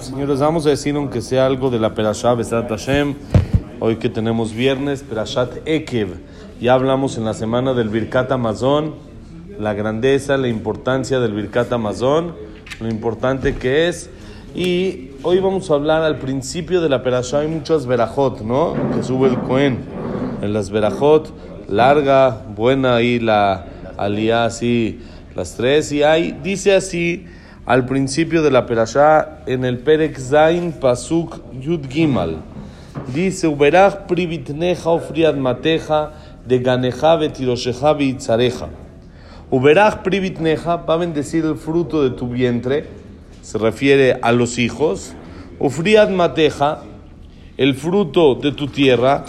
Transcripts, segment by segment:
Señores, vamos a decir aunque sea algo de la Perashá Besat Hashem. Hoy que tenemos viernes, Perashat Ekev. Ya hablamos en la semana del Birkat Amazon, la grandeza, la importancia del Birkat Amazon, lo importante que es. Y hoy vamos a hablar al principio de la Perashá. Hay muchas verajot, ¿no? Que sube el Cohen. En las verajot, larga, buena, y la alía así, las tres. Y hay, dice así al principio de la perashá en el Perek Zain Pasuk Yud Gimal. Dice, Uberach privitneja ofriad mateja de ganeja betirosheja beitzareja. Uberach privitneja va a bendecir el fruto de tu vientre, se refiere a los hijos. Ufriad mateja, el fruto de tu tierra,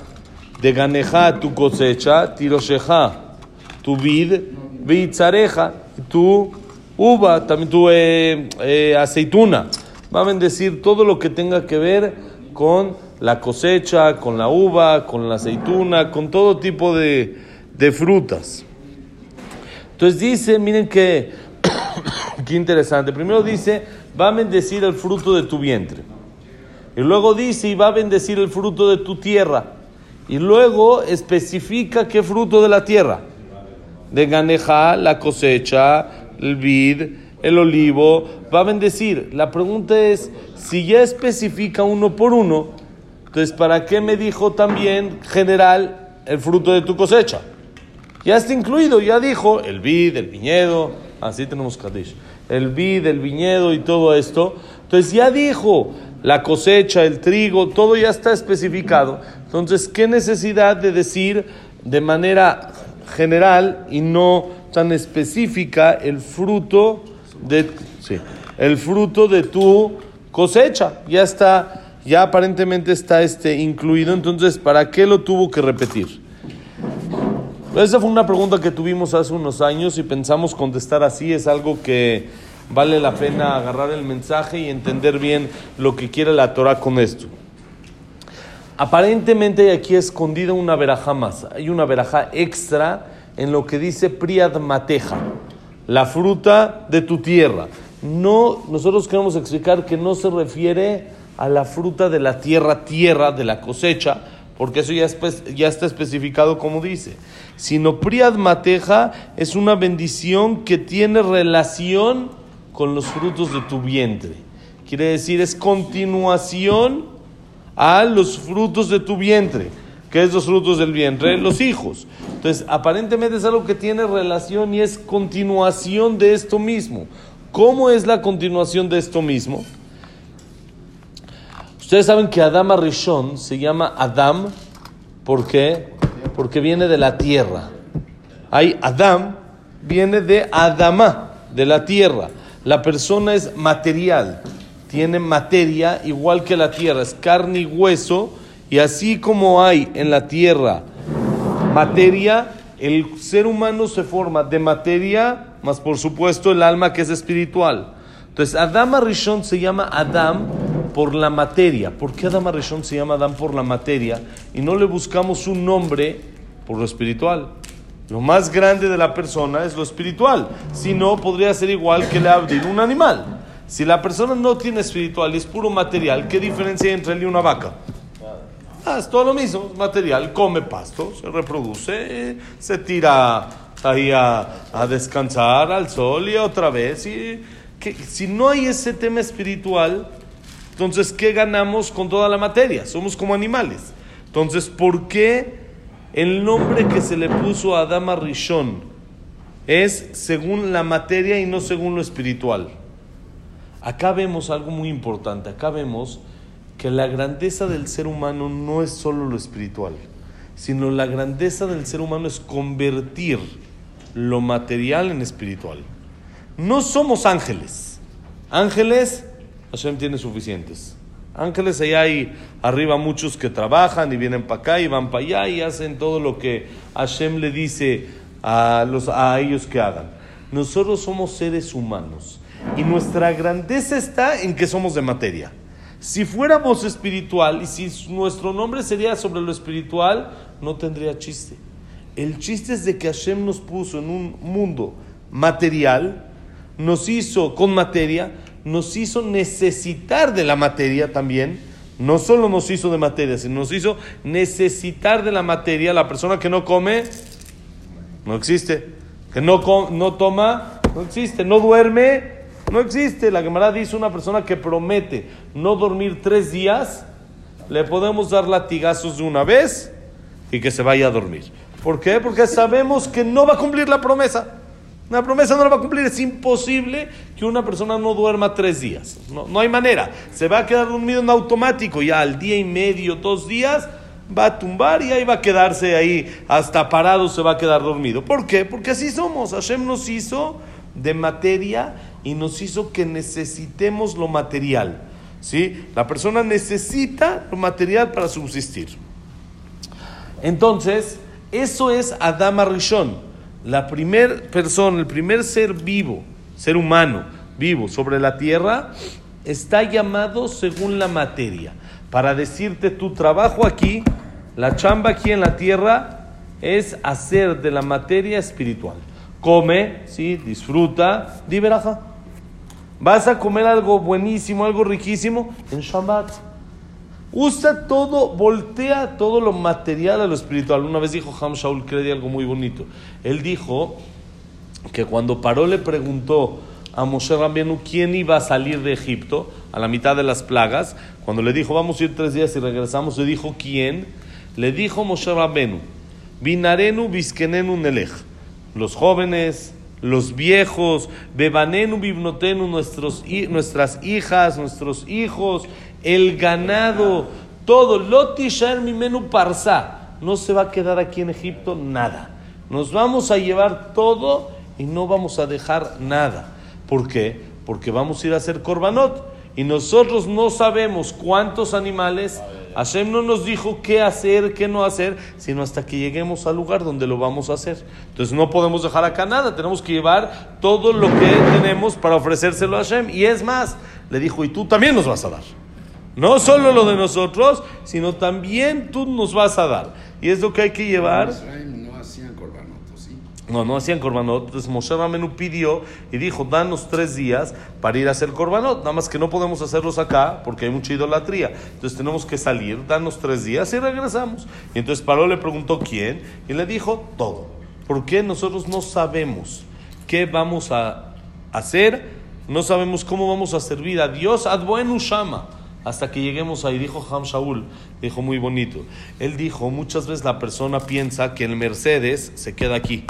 de ganeja tu cosecha, tirosheja tu vid, beitzareja tu uva, también tuve eh, aceituna. Va a bendecir todo lo que tenga que ver con la cosecha, con la uva, con la aceituna, con todo tipo de, de frutas. Entonces dice, miren que, qué interesante. Primero dice, va a bendecir el fruto de tu vientre. Y luego dice, y va a bendecir el fruto de tu tierra. Y luego especifica qué fruto de la tierra. De ganeja, la cosecha, el vid, el olivo, va a bendecir. La pregunta es, si ya especifica uno por uno, entonces ¿para qué me dijo también general el fruto de tu cosecha? Ya está incluido, ya dijo el vid, el viñedo, así tenemos Kadish, el vid, el viñedo y todo esto. Entonces ya dijo la cosecha, el trigo, todo ya está especificado. Entonces, ¿qué necesidad de decir de manera general y no tan específica el fruto de el fruto de tu cosecha. Ya está, ya aparentemente está este incluido, entonces ¿para qué lo tuvo que repetir? Esa fue una pregunta que tuvimos hace unos años y pensamos contestar así, es algo que vale la pena agarrar el mensaje y entender bien lo que quiere la Torah con esto. Aparentemente hay aquí escondida una veraja más, hay una veraja extra en lo que dice Priad Mateja, la fruta de tu tierra. No, nosotros queremos explicar que no se refiere a la fruta de la tierra, tierra de la cosecha, porque eso ya, ya está especificado como dice, sino Priad Mateja es una bendición que tiene relación con los frutos de tu vientre. Quiere decir, es continuación a los frutos de tu vientre. ¿Qué es los frutos del vientre? Los hijos. Entonces, aparentemente es algo que tiene relación y es continuación de esto mismo. ¿Cómo es la continuación de esto mismo? Ustedes saben que Adam Arishon se llama Adam, ¿por qué? Porque viene de la tierra. Hay Adam, viene de Adama, de la tierra. La persona es material, tiene materia igual que la tierra, es carne y hueso y así como hay en la tierra materia, el ser humano se forma de materia, más por supuesto el alma que es espiritual. Entonces, Adam Arishon se llama Adam por la materia. ¿Por qué Adam Arishon se llama Adam por la materia? Y no le buscamos un nombre por lo espiritual. Lo más grande de la persona es lo espiritual. Si no, podría ser igual que le abrir un animal. Si la persona no tiene espiritual y es puro material, ¿qué diferencia hay entre él y una vaca? Ah, es todo lo mismo, material, come pasto, se reproduce, se tira ahí a, descansar al sol y otra vez. Y, que, si no hay ese tema espiritual, entonces, ¿qué ganamos con toda la materia? Somos como animales. Entonces, ¿por qué el nombre que se le puso a Adama Rishon es según la materia y no según lo espiritual? Acá vemos algo muy importante. Acá vemos que la grandeza del ser humano no es solo lo espiritual, sino la grandeza del ser humano es convertir lo material en espiritual. No somos ángeles. Ángeles, Hashem tiene suficientes. Ángeles, allá hay arriba muchos que trabajan y vienen para acá y van para allá y hacen todo lo que Hashem le dice a, a ellos que hagan. Nosotros somos seres humanos y nuestra grandeza está en que somos de materia. Si fuéramos espiritual y si nuestro nombre sería sobre lo espiritual, no tendría chiste. El chiste es de que Hashem nos puso en un mundo material, nos hizo con materia, nos hizo necesitar de la materia también. No solo nos hizo de materia, sino nos hizo necesitar de la materia. La persona que no come, no existe. Que no, no toma, no existe. No duerme, no existe. La Gemara dice una persona que promete no dormir tres días, le podemos dar latigazos de una vez y que se vaya a dormir. ¿Por qué? Porque sabemos que no va a cumplir la promesa. La promesa no la va a cumplir. Es imposible que una persona no duerma tres días. No, no hay manera. Se va a quedar dormido en automático. Ya al día y medio, dos días, va a tumbar y ahí va a quedarse ahí. Hasta parado se va a quedar dormido. ¿Por qué? Porque así somos. Hashem nos hizo de materia y nos hizo que necesitemos lo material. ¿Sí? La persona necesita lo material para subsistir. Entonces, eso es Adama Rishon, la primer persona, el primer ser vivo, ser humano vivo sobre la tierra, está llamado según la materia. Para decirte tu trabajo aquí, la chamba aquí en la tierra, es hacer de la materia espiritual. Come, ¿sí? disfruta, liberaja. Vas a comer algo buenísimo, algo riquísimo en Shabbat. Usa todo, voltea todo lo material a lo espiritual. Una vez dijo Ham Shaul Kredi algo muy bonito. Él dijo que cuando Paró le preguntó a Moshe Rabbeinu quién iba a salir de Egipto a la mitad de las plagas, cuando le dijo vamos a ir tres días y regresamos, le dijo quién, le dijo Moshe Rabbeinu, Binarenu Biskenenu Nelech, los jóvenes, los viejos, bebanenu bibnotenu, nuestros, nuestras hijas, nuestros hijos, el ganado, todo, lotishaer mi menú parsa, no se va a quedar aquí en Egipto nada. Nos vamos a llevar todo y no vamos a dejar nada. ¿Por qué? Porque vamos a ir a hacer korbanot y nosotros no sabemos cuántos animales Hashem no nos dijo qué hacer, qué no hacer, sino hasta que lleguemos al lugar donde lo vamos a hacer. Entonces no podemos dejar acá nada, tenemos que llevar todo lo que tenemos para ofrecérselo a Hashem. Y es más, le dijo, y tú también nos vas a dar. No solo lo de nosotros, sino también tú nos vas a dar. Y es lo que hay que llevar. No, no hacían corbanot. Entonces Moshe Ramenu pidió y dijo, danos tres días para ir a hacer corbanot. Nada más que no podemos hacerlos acá porque hay mucha idolatría. Entonces tenemos que salir, danos tres días y regresamos. Y entonces Paró le preguntó quién y le dijo todo. ¿Por qué nosotros no sabemos qué vamos a hacer? No sabemos cómo vamos a servir a Dios. Adbuen Ushama hasta que lleguemos ahí. Dijo Ham Shaul, dijo muy bonito. Él dijo, muchas veces la persona piensa que el Mercedes se queda aquí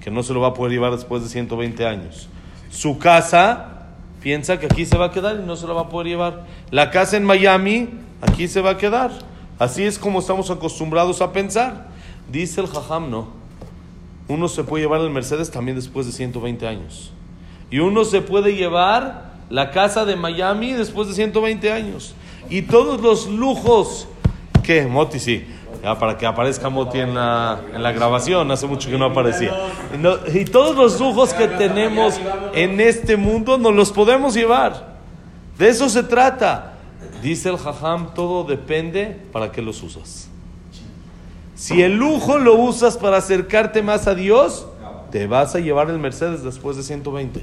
que no se lo va a poder llevar después de 120 años. Su casa piensa que aquí se va a quedar y no se la va a poder llevar. La casa en Miami, aquí se va a quedar. Así es como estamos acostumbrados a pensar. Dice el Jajam, no. Uno se puede llevar el Mercedes también después de 120 años. Y uno se puede llevar la casa de Miami después de 120 años. Y todos los lujos que, Moti, sí para que aparezca Moti en la, en la grabación, hace mucho que no aparecía. Y, todos los lujos que tenemos en este mundo nos los podemos llevar. De eso se trata. Dice el Jajam, todo depende para qué los usas. Si el lujo lo usas para acercarte más a Dios, te vas a llevar el Mercedes después de 120.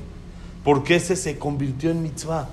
Porque ese se convirtió en mitzvah.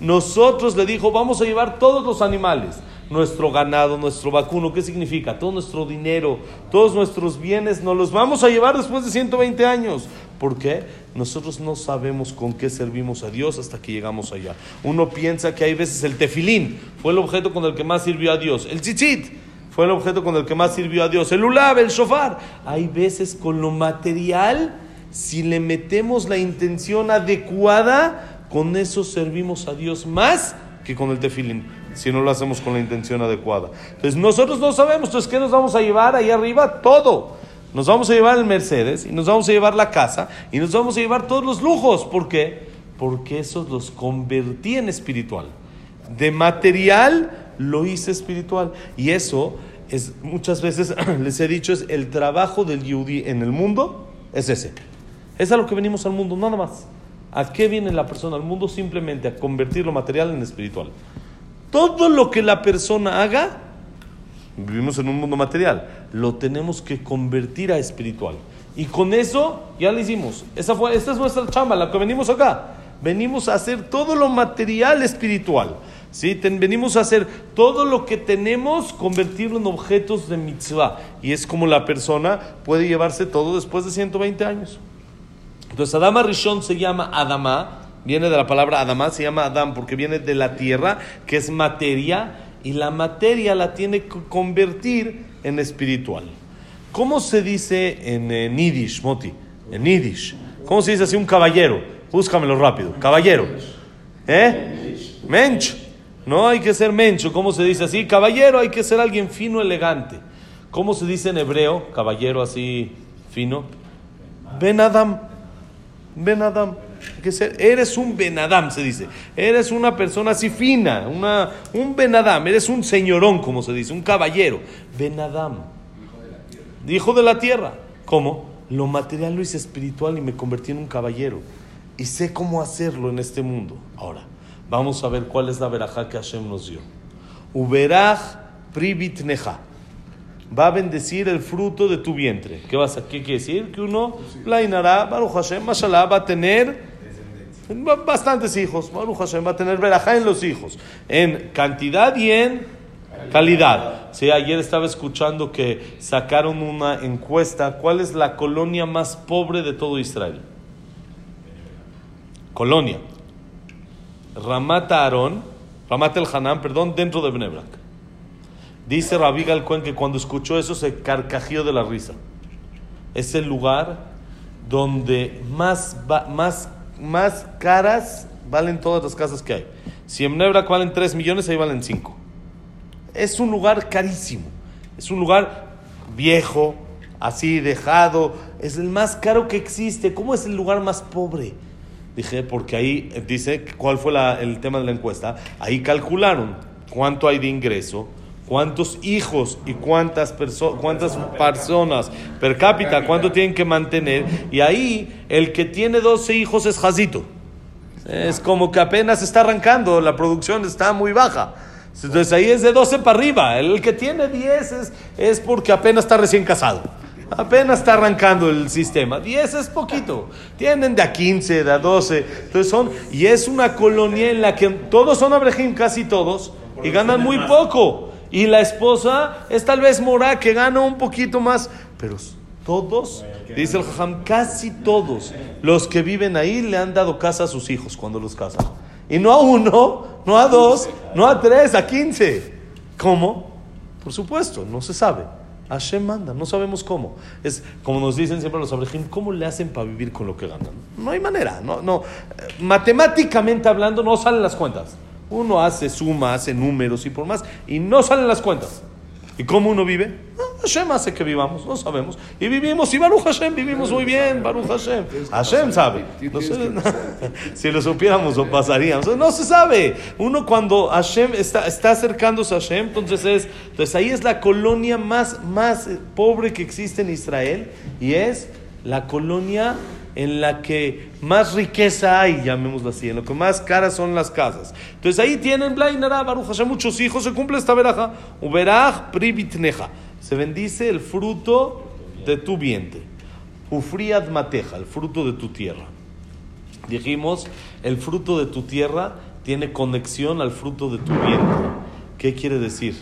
Nosotros le dijo, vamos a llevar todos los animales nuestro ganado, nuestro vacuno. ¿Qué significa? Todo nuestro dinero, todos nuestros bienes, nos los vamos a llevar después de 120 años. ¿Por qué? Nosotros no sabemos con qué servimos a Dios hasta que llegamos allá. Uno piensa que hay veces el tefilín fue el objeto con el que más sirvió a Dios. El chichit fue el objeto con el que más sirvió a Dios. El ulab, el shofar. Hay veces con lo material, si le metemos la intención adecuada, con eso servimos a Dios más que con el tefilín si no lo hacemos con la intención adecuada. Entonces nosotros no sabemos, entonces ¿qué nos vamos a llevar ahí arriba? Todo. Nos vamos a llevar el Mercedes y nos vamos a llevar la casa y nos vamos a llevar todos los lujos. ¿Por qué? Porque esos los convertí en espiritual. De material lo hice espiritual. Y eso es, muchas veces les he dicho, es el trabajo del Yudi en el mundo, es ese. Es a lo que venimos al mundo, nada más. ¿A qué viene la persona al mundo? Simplemente a convertir lo material en espiritual. Todo lo que la persona haga, vivimos en un mundo material, lo tenemos que convertir a espiritual. Y con eso ya lo hicimos. Esa fue, esta es nuestra chamba, la que venimos acá. venimos a hacer todo lo material espiritual. ¿sí? venimos a hacer todo lo que tenemos, convertirlo en objetos de mitzvah. Y es como la persona puede llevarse todo después de 120 años. Entonces, Adama Rishon se llama Adama, viene de la palabra Adama, se llama Adam porque viene de la tierra, que es materia, y la materia la tiene que convertir en espiritual. ¿Cómo se dice en, Nidish, Moti? En Nidish. ¿Cómo se dice así un caballero? Búscamelo rápido. Caballero. ¿Eh? Mench. No hay que ser mencho. ¿Cómo se dice así? Caballero hay que ser alguien fino, elegante. ¿Cómo se dice en hebreo? Caballero así fino. Ben Adam. Ben Adam. que ser, eres un Ben Adam, se dice. Eres una persona así fina, una, un Ben Adam. Eres un señorón, como se dice, un caballero. Ben Adam. Hijo de la tierra. ¿Cómo? Lo material lo hice espiritual y me convertí en un caballero. Y sé cómo hacerlo en este mundo. Ahora, vamos a ver cuál es la verajá que Hashem nos dio. Uberaj pribitneja va a bendecir el fruto de tu vientre. ¿Qué, vas a, qué quiere decir? Que uno, la inará, Baruch Hashem, mashallah, va a tener bastantes hijos. Baruch Hashem va a tener verajá en los hijos, en cantidad y en calidad. Sí, ayer estaba escuchando que sacaron una encuesta. ¿Cuál es la colonia más pobre de todo Israel? Colonia. Ramat Aaron, Ramat el Hanan, perdón, dentro de Bnebrak. Dice Rabí Galcuen que cuando escuchó eso se carcajeó de la risa. Es el lugar donde más, más, más caras valen todas las casas que hay. Si en Nebra valen 3 millones, ahí valen 5. Es un lugar carísimo. Es un lugar viejo, así dejado. Es el más caro que existe. ¿Cómo es el lugar más pobre? Dije, porque ahí dice, ¿cuál fue el tema de la encuesta? Ahí calcularon cuánto hay de ingreso cuántos hijos y cuántas, cuántas personas per cápita, cuánto tienen que mantener. Y ahí el que tiene 12 hijos es Jazito. Es como que apenas está arrancando, la producción está muy baja. Entonces ahí es de 12 para arriba. El que tiene 10 es, es porque apenas está recién casado. Apenas está arrancando el sistema. 10 es poquito. Tienen de a 15, de a 12. Entonces son, y es una colonia en la que todos son abrejim, casi todos, y ganan muy poco. Y la esposa es tal vez Morá, que gana un poquito más. Pero todos, dice el Jajam, casi todos los que viven ahí le han dado casa a sus hijos cuando los casan. Y no a uno, no a dos, no a tres, a quince. ¿Cómo? Por supuesto, no se sabe. Hashem manda, no sabemos cómo. Es como nos dicen siempre los abrejim, ¿cómo le hacen para vivir con lo que ganan? No hay manera, no, no. Matemáticamente hablando, no salen las cuentas. Uno hace suma, hace números y por más, y no salen las cuentas. ¿Y cómo uno vive? Ah, Hashem hace que vivamos, no sabemos. Y vivimos, y Baruch Hashem, vivimos muy bien, Baruch Hashem. Hashem sabe. si lo supiéramos, lo pasaríamos. No se sabe. Uno cuando Hashem está, está acercándose a Hashem, entonces, es, entonces ahí es la colonia más, más pobre que existe en Israel, y es la colonia en la que más riqueza hay, llamémoslo así, en lo que más caras son las casas. Entonces ahí tienen Blainara, Baruch Hashem, muchos hijos, se cumple esta veraja. Uberaj pribitneja. Se bendice el fruto de tu vientre. Ufriad mateja, el fruto de tu tierra. Dijimos, el fruto de tu tierra tiene conexión al fruto de tu vientre. ¿Qué quiere decir?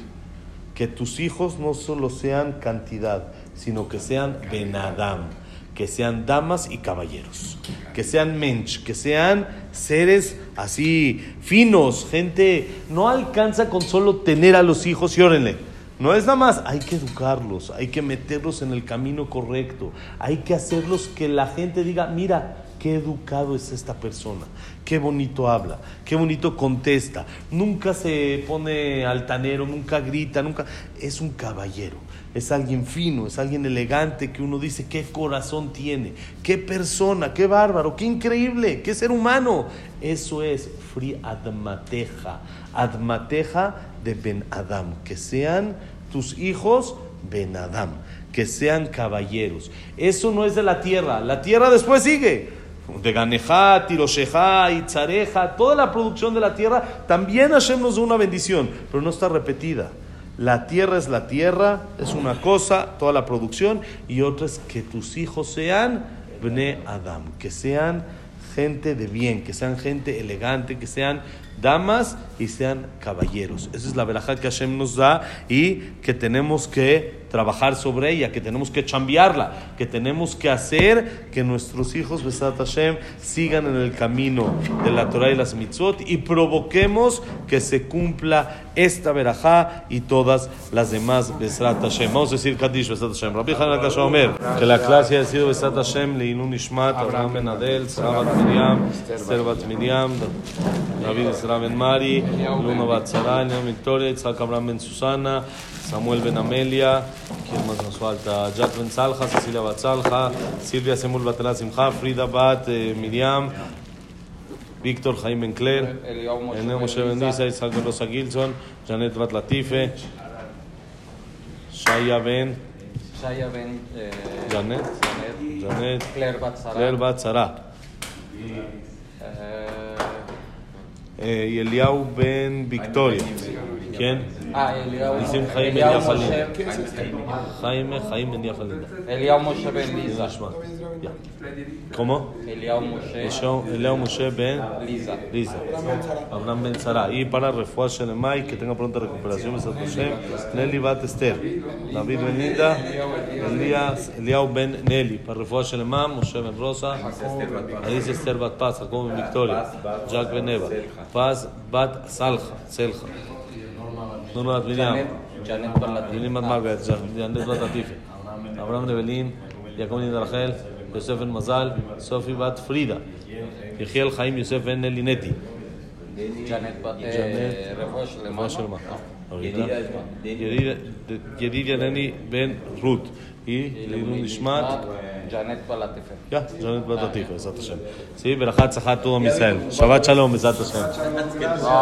Que tus hijos no solo sean cantidad, sino que sean benadam que sean damas y caballeros, que sean mensch, que sean seres así finos, gente, no alcanza con solo tener a los hijos y órenle. No es nada más, hay que educarlos, hay que meterlos en el camino correcto, hay que hacerlos que la gente diga, mira, qué educado es esta persona, qué bonito habla, qué bonito contesta, nunca se pone altanero, nunca grita, nunca, es un caballero es alguien fino, es alguien elegante que uno dice, qué corazón tiene, qué persona, qué bárbaro, qué increíble, qué ser humano. Eso es Free Admateja, Admateja de Ben Adam, que sean tus hijos Ben Adam, que sean caballeros. Eso no es de la tierra, la tierra después sigue. De Ganejá, Tiroshejá, Itzareja, toda la producción de la tierra, también Hashem nos da una bendición, pero no está repetida. La tierra es la tierra, es una cosa, toda la producción, y otra es que tus hijos sean Bne Adam, que sean gente de bien, que sean gente elegante, que sean damas y sean caballeros. Esa es la verajá que Hashem nos da y que tenemos que trabajar sobre ella, que tenemos que chambearla, que tenemos que hacer que nuestros hijos, Besat Hashem, sigan en el camino de la Torah y las mitzvot y provoquemos que se cumpla esta verajá y todas las demás Besat Hashem. Vamos a decir Kadish Besat Hashem. Rabbi Hanan Omer, que la clase ha sido Besat Hashem, Leinun Ishmat, Abraham Ben Adel, Sarabat Miriam, Servat Miriam, David Ezra Ben Mari, Luna Bat Sara, Victoria, Itzhak Abraham Ben Susana, Samuel Ben Amelia, ¿quién más nos falta? Jack Ben Salja, Cecilia Bat Salja, Silvia Semul Batela Simcha, Frida Bat eh, Miriam, Víctor Jaime Ben Claire, Eneo Moshe Ben Disa, Isaac Ben Rosa Gilson, Janet Bat Latife, Shaya Ben, Shaya Ben eh, Janet, Janet. Claire Bat Sara, Eh, eh, y Eliau Ben Victoria. ¿Quién? ah, Eliyahu Dicen Jaime Eliyahu Yafa Moshe- Jaime, Jaime Ben Yafalinda. Eliyahu Moshe Ben Liza. Ya. ¿Cómo? Eliyahu Moshe Eliau Moshe Ben Liza. Lisa. Abraham Ben Sara. Y para Refuah Shelemai, que tenga pronta recuperación, Besat Hashem. Nelly Bat Esther. David Ben Linda. Elías, Eliau Ben Nelly. Para Refuah Shelemai, Moshe Ben Rosa. Alice Esther Bat Paz. Jacob Ben Victoria. દુનો દુનિયા દુનિયામાં מוות, ג'נט בת עטיפה. אברהם נבלין, יעקב בן רחל, יוסף בן מזל, סופי בת פרידה. יחיאל חיים יוסף בן לינטי. ג'נט בת רבו שלמה. ידידיה נני בן רות. היא לעילוי נשמת ג'נט בלטיפה. כן, ג'נט בלטיפה, בעזרת השם. סביב ברכה צחת תור עם ישראל. שבת שלום, בעזרת השם.